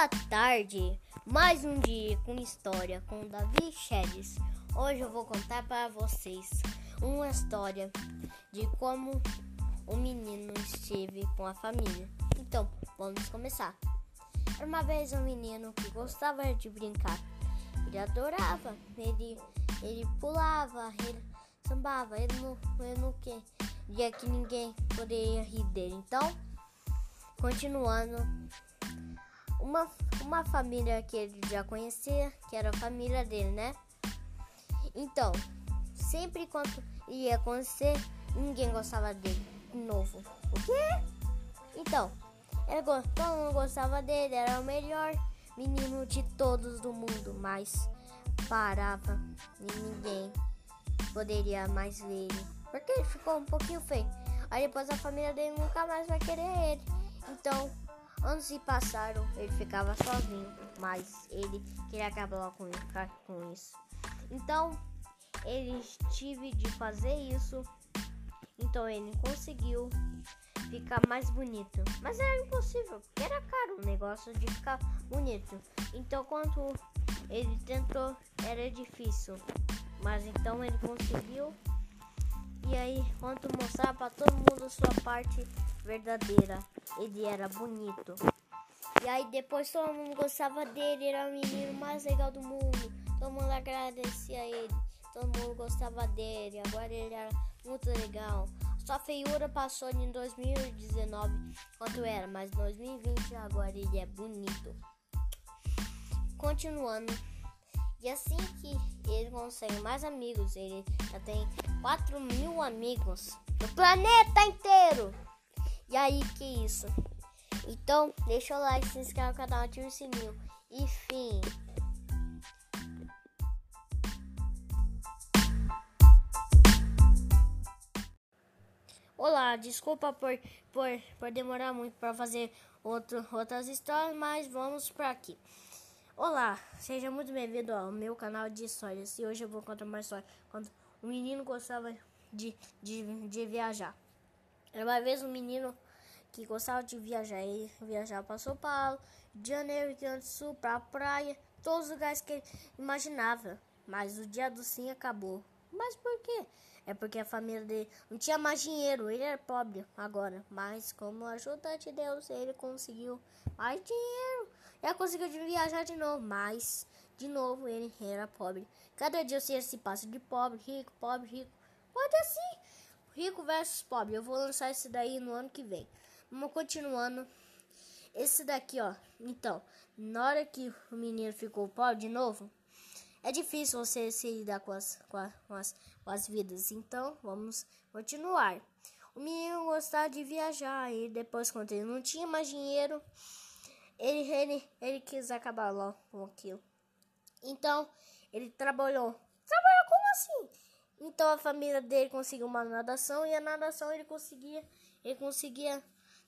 Boa tarde, mais um dia com história com Davi Chedes. Hoje eu vou contar para vocês uma história de como o menino esteve com a família. Então, vamos começar. Era uma vez um menino que gostava de brincar. Ele adorava, ele, ele pulava, ele sambava, ele não, ele não queria que ninguém poderia rir dele. Então, continuando uma, uma família que ele já conhecia, que era a família dele, né? Então, sempre quando ia acontecer, ninguém gostava dele de novo. O quê? Então, ele, mundo gostava dele, era o melhor menino de todos do mundo, mas parava e ninguém poderia mais ver ele. Porque ele ficou um pouquinho feio. Aí depois a família dele nunca mais vai querer ele. Então, Anos se passaram, ele ficava sozinho, mas ele queria acabar com, isso. Então, ele tive de fazer isso. Então ele conseguiu ficar mais bonito. Mas era impossível, porque era caro o negócio de ficar bonito. Então quando ele tentou, era difícil. Mas então ele conseguiu. E aí, quando mostrar para todo mundo sua parte verdadeira. Ele era bonito. E aí depois todo mundo gostava dele, era o menino mais legal do mundo. Todo mundo agradecia a ele. Todo mundo gostava dele. Agora ele era muito legal. Sua feiura passou em 2019 quanto era, mas em 2020 agora ele é bonito. Continuando. E assim que ele consegue mais amigos, ele já tem 4 mil amigos no planeta inteiro. E aí, que isso? Então, deixa o like, se inscreve no canal, ativa o sininho. E fim. Olá, desculpa por, por, por demorar muito para fazer outro, outras histórias, mas vamos para aqui. Olá, seja muito bem-vindo ao meu canal de histórias. E hoje eu vou contar uma história quando um menino gostava de, de, de viajar. Era uma vez um menino que gostava de viajar. Ele viajava para São Paulo, de Janeiro, Rio Grande do Sul, para a praia, todos os lugares que ele imaginava. Mas o dia do sim acabou. Mas por quê? É porque a família dele não tinha mais dinheiro, ele era pobre agora. Mas como ajuda de Deus, ele conseguiu mais dinheiro. Ele conseguiu viajar de novo, mas de novo ele era pobre. Cada dia você se passa de pobre, rico, pobre, rico. Pode assim. Rico versus pobre. Eu vou lançar esse daí no ano que vem. Vamos continuando. Esse daqui, ó. Então, na hora que o menino ficou pobre de novo, é difícil você se lidar com as, com, a, com, as, com as vidas. Então, vamos continuar. O menino gostava de viajar e depois, quando ele não tinha mais dinheiro, ele, ele, ele quis acabar logo com aquilo. Então, ele trabalhou. Trabalhou como assim? Então a família dele conseguiu uma nadação e a nadação ele conseguia, ele conseguia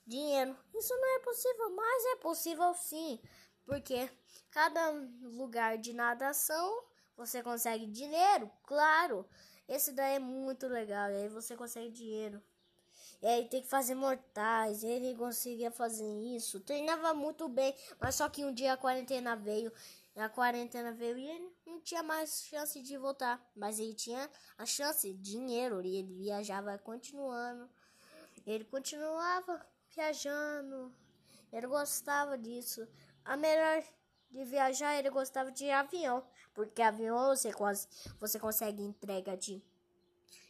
dinheiro. Isso não é possível, mas é possível sim, porque cada lugar de nadação você consegue dinheiro, claro. Esse daí é muito legal, e aí você consegue dinheiro. E aí tem que fazer mortais, ele conseguia fazer isso. Treinava muito bem, mas só que um dia a quarentena veio a quarentena veio e ele não tinha mais chance de voltar. Mas ele tinha a chance, dinheiro, e ele viajava continuando. Ele continuava viajando. Ele gostava disso. A melhor de viajar, ele gostava de avião. Porque avião você, você consegue entrega de,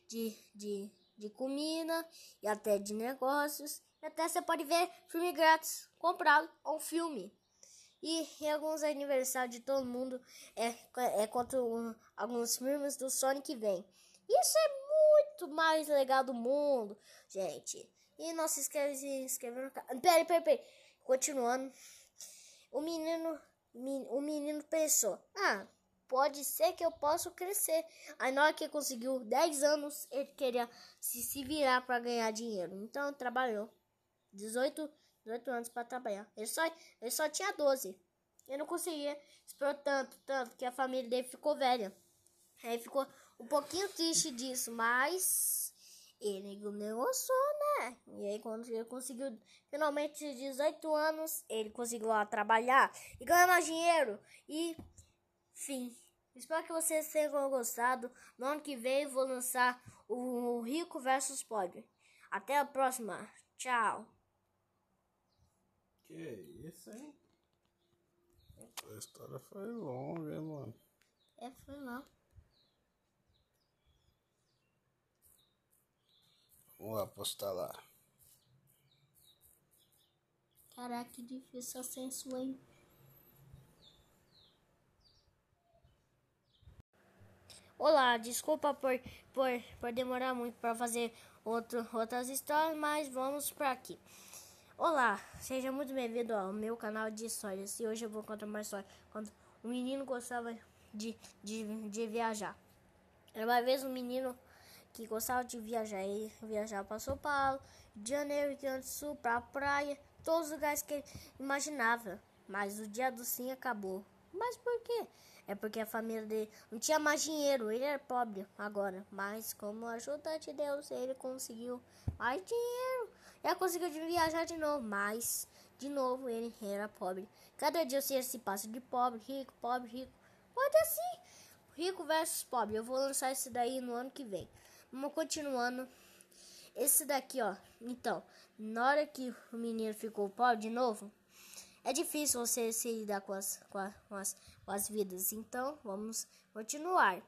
de, de, de comida e até de negócios. E até você pode ver filme grátis comprado ou filme. E em alguns aniversários de todo mundo é, é contra um, alguns filmes do Sonic vem. Isso é muito mais legal do mundo, gente. E não se esquece de se inscrever no canal. Peraí, peraí, peraí. Continuando. O menino, o menino pensou: Ah, pode ser que eu possa crescer. Aí na hora que conseguiu 10 anos, ele queria se, se virar para ganhar dinheiro. Então trabalhou. 18 18 anos para trabalhar. Ele só, ele só tinha 12. Ele não conseguia esperar tanto, tanto, que a família dele ficou velha. Aí ficou um pouquinho triste disso, mas ele negociou, né? E aí, quando ele conseguiu finalmente 18 anos, ele conseguiu lá trabalhar e ganhar dinheiro. E, fim. Espero que vocês tenham gostado. No ano que vem, vou lançar o Rico versus Pobre. Até a próxima. Tchau. Que isso, hein? A história foi longa, hein, mano? É, foi não. Vamos lá postar lá. Caraca, que difícil acesso, hein? Olá, desculpa por, por, por demorar muito para fazer outro, outras histórias, mas vamos para aqui. Olá, seja muito bem-vindo ao meu canal de histórias. E hoje eu vou contar uma história quando um menino gostava de, de, de viajar. Era uma vez um menino que gostava de viajar. Ele viajava para São Paulo, de Janeiro, Rio Grande do Sul, para a praia, todos os lugares que ele imaginava. Mas o dia do sim acabou. Mas por quê? É porque a família dele não tinha mais dinheiro, ele era pobre agora. Mas como ajuda de Deus, ele conseguiu mais dinheiro. Ele conseguiu viajar de novo, mas de novo ele era pobre. Cada dia você se passa de pobre, rico, pobre, rico. Pode assim. Rico versus pobre. Eu vou lançar esse daí no ano que vem. Vamos continuando. Esse daqui, ó. Então, na hora que o menino ficou pobre de novo, é difícil você se lidar com as, com, a, com, as, as vidas. Então, vamos continuar.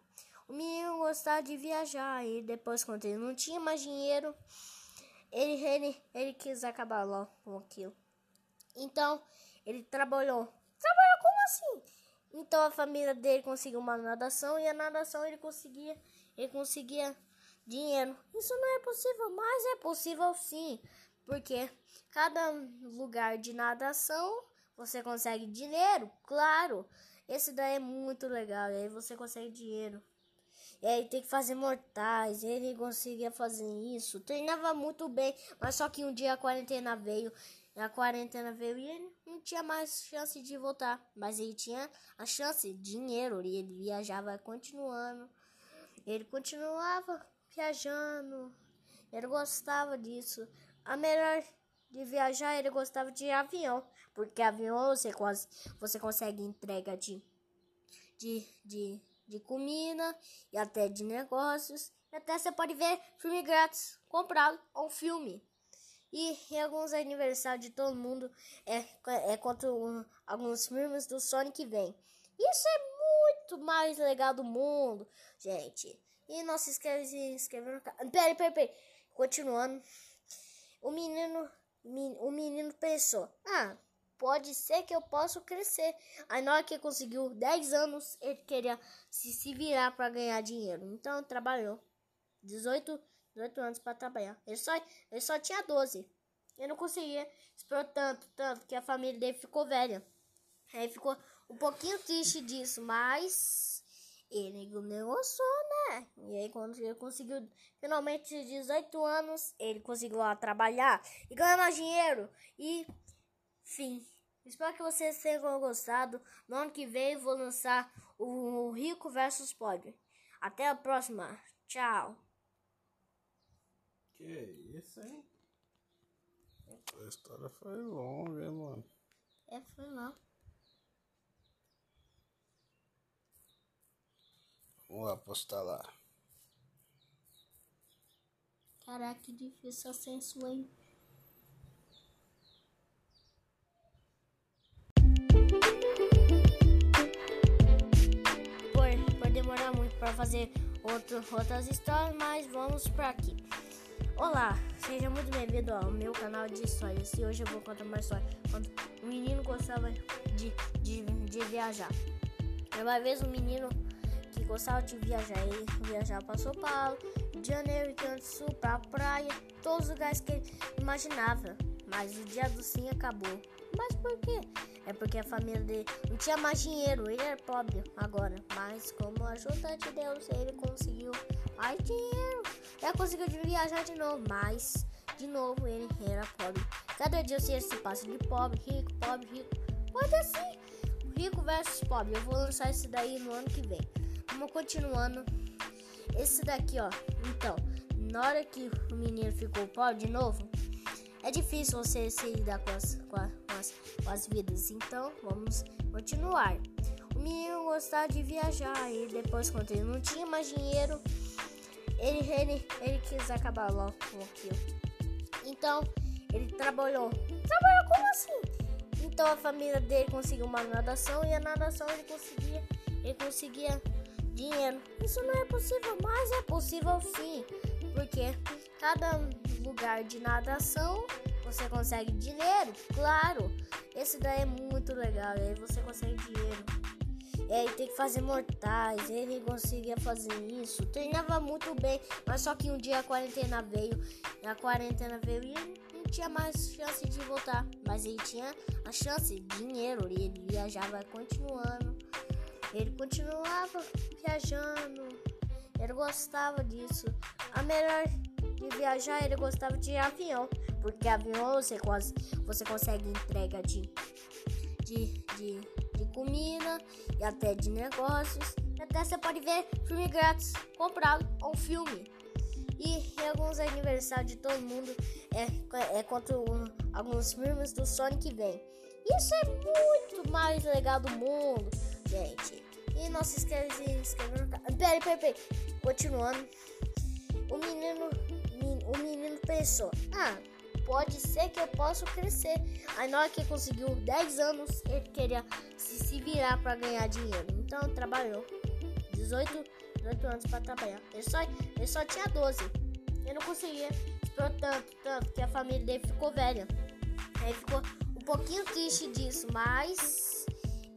O menino gostava de viajar e depois, quando ele não tinha mais dinheiro, ele, ele, ele quis acabar logo com aquilo. Então, ele trabalhou. Trabalhou como assim? Então a família dele conseguiu uma nadação e a nadação ele conseguia, ele conseguia dinheiro. Isso não é possível, mas é possível sim, porque cada lugar de nadação você consegue dinheiro, claro. Esse daí é muito legal, e aí você consegue dinheiro. E aí tem que fazer mortais, ele conseguia fazer isso. Treinava muito bem, mas só que um dia a quarentena veio, a quarentena veio e ele não tinha mais chance de voltar, mas ele tinha a chance, dinheiro, e ele viajava continuando. Ele continuava viajando. Ele gostava disso. A melhor de viajar, ele gostava de avião, porque avião você, quase, você consegue entrega de, de, de, de comida e até de negócios. E até você pode ver filme grátis, comprado um filme. E em alguns aniversários de todo mundo é, é contra um, alguns filmes do Sonic vem. Isso é muito mais legal do mundo, gente. E não se esquece de se inscrever no canal. Peraí, peraí, peraí. Continuando. O menino, o menino pensou: Ah, pode ser que eu possa crescer. Aí na hora que conseguiu 10 anos, ele queria se, se virar para ganhar dinheiro. Então trabalhou. 18, 18 anos para trabalhar. Ele só, ele só tinha 12. Ele não conseguia. Esperou tanto, tanto, que a família dele ficou velha. Aí ficou um pouquinho triste disso, mas ele negociou, né? E aí, quando ele conseguiu finalmente 18 anos, ele conseguiu lá trabalhar e ganhar mais dinheiro. E, fim. Espero que vocês tenham gostado. No ano que vem, vou lançar o Rico versus Pobre. Até a próxima. Tchau. Que isso, hein? A história foi longa, hein, mano? É, foi não. Vamos lá postar lá. Caraca, que difícil acesso, hein? Por, por demorar muito para fazer outro, outras histórias, mas vamos para aqui. Olá, seja muito bem-vindo ao meu canal de histórias. E hoje eu vou contar uma história quando um menino gostava de, de, de viajar. Uma vez um menino que gostava de viajar. Ele viajava para São Paulo, de Janeiro, Grande do Sul, para praia, todos os lugares que ele imaginava. Mas o dia do sim acabou. Mas por quê? É porque a família dele não tinha mais dinheiro, ele era pobre agora. Mas como ajuda de Deus, ele conseguiu mais dinheiro. Ele conseguiu viajar de novo, mas de novo ele era pobre. Cada dia você se passa de pobre, rico, pobre, rico. Pode assim. Rico versus pobre. Eu vou lançar esse daí no ano que vem. Vamos continuando. Esse daqui, ó. Então, na hora que o menino ficou pobre de novo, é difícil você se lidar com as, com, as, com as vidas. Então, vamos continuar. O menino gostava de viajar e depois, quando ele não tinha mais dinheiro, ele, ele, ele quis acabar logo com aquilo. Então, ele trabalhou. Trabalhou como assim? Então a família dele conseguiu uma nadação e a nadação ele conseguia, ele conseguia dinheiro. Isso não é possível, mas é possível sim, porque cada lugar de nadação você consegue dinheiro, claro. Esse daí é muito legal, aí você consegue dinheiro. E aí tem que fazer mortais, ele conseguia fazer isso, treinava muito bem, mas só que um dia a quarentena veio, a quarentena veio e não tinha mais chance de voltar, mas ele tinha a chance, dinheiro, e ele viajava continuando, ele continuava viajando, ele gostava disso. A melhor de viajar, ele gostava de avião, porque avião você, quase, você consegue entrega de, de, de, de comida e até de negócios. Até você pode ver filme grátis, comprar um filme. E alguns aniversários de todo mundo é, é contra um, alguns filmes do Sonic vem. Isso é muito mais legal do mundo, gente. E não se esqueça de inscrever no canal. Peraí, peraí, peraí. Continuando. O menino, o menino pensou: Ah, pode ser que eu possa crescer. Aí na hora que conseguiu 10 anos, ele queria se, se virar para ganhar dinheiro. Então trabalhou 18, 18 anos para trabalhar. Ele só, ele só tinha 12. Ele não conseguia. Esperou tanto, tanto que a família dele ficou velha. Aí ficou um pouquinho triste disso, mas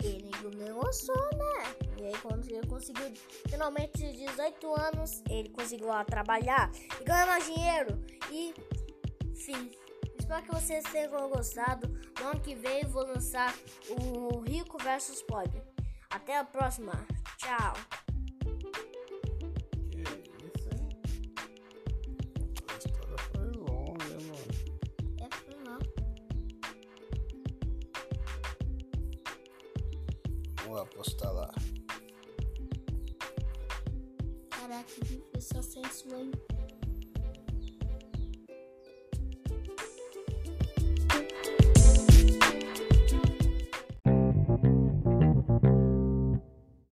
ele negociou, né? E aí quando ele conseguiu finalmente 18 anos, ele conseguiu trabalhar e ganhar mais dinheiro. E fim. Espero que vocês tenham gostado. No ano que vem vou lançar o Rico versus Pobre. Até a próxima. Tchau. É, foi mal. Vamos lá postar lá. Caraca, que pessoa sensual.